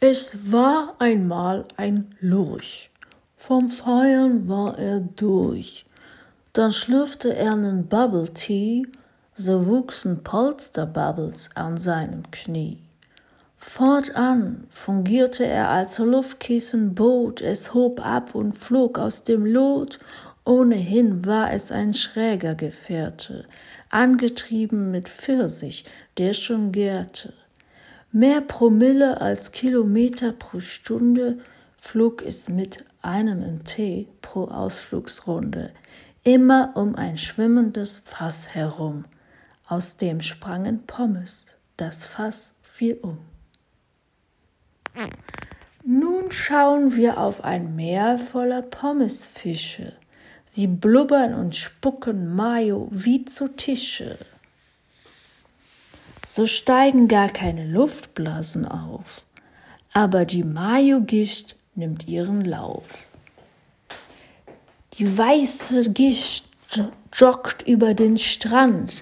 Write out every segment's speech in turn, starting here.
Es war einmal ein Lurch. Vom Feiern war er durch. Dann schlürfte er nen Bubble Tea, so wuchsen Polsterbubbles an seinem Knie. Fortan fungierte er als Luftkissenboot, es hob ab und flog aus dem Lot, ohnehin war es ein schräger Gefährte, angetrieben mit Pfirsich, der schon gärte. Mehr Promille als Kilometer pro Stunde flog es mit einem MT pro Ausflugsrunde, immer um ein schwimmendes Fass herum. Aus dem sprangen Pommes, das Fass fiel um. Nun schauen wir auf ein Meer voller Pommesfische. Sie blubbern und spucken Mayo wie zu Tische so steigen gar keine Luftblasen auf, aber die Mayo-Gischt nimmt ihren Lauf. Die weiße Gischt joggt über den Strand,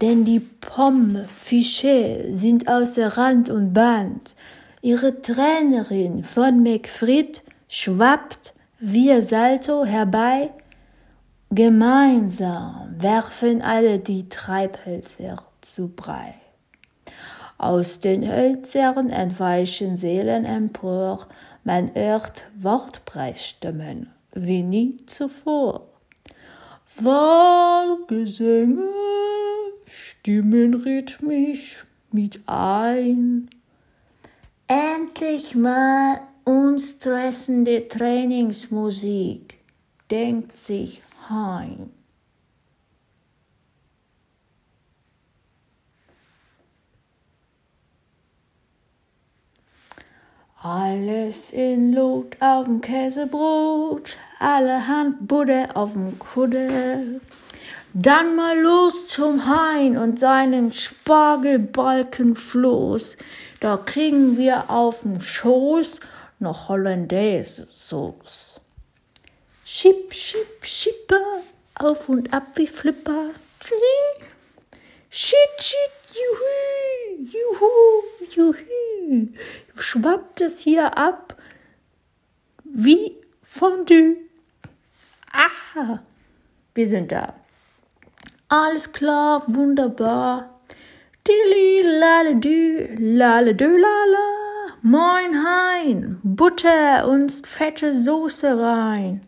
denn die Pommefische sind außer Rand und Band. Ihre Trainerin von McFried schwappt via Salto herbei. Gemeinsam werfen alle die Treibhölzer zu Brei. Aus den Hölzern entweichen Seelen empor, man hört Wortpreisstimmen wie nie zuvor. Wahlgesänge stimmen rhythmisch mit ein. Endlich mal unstressende Trainingsmusik, denkt sich Hein. Alles in Lot auf'm Käsebrot, allerhand Buddha auf'm Kudde. Dann mal los zum Hain und seinen Spargelbalkenfloß. Da kriegen wir auf'm Schoß noch Hollandaise-Sauce. Schipp, schipp, schipper, auf und ab wie Flipper. Shit, shit, juhu, juhu, juhu. Schwappt es hier ab wie Fondue. Aha, wir sind da. Alles klar, wunderbar. Dilli, laledü, laledü, lala. Moin Hein, Butter und fette Soße rein.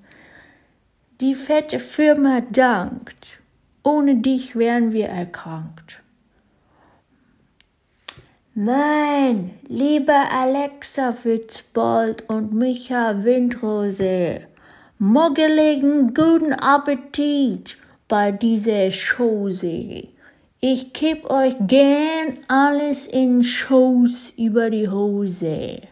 Die fette Firma dankt. Ohne dich wären wir erkrankt. Nein, lieber Alexa Fitzbold und Micha Windrose, moggeligen guten Appetit bei dieser Chose. Ich kipp euch gern alles in Schoß über die Hose.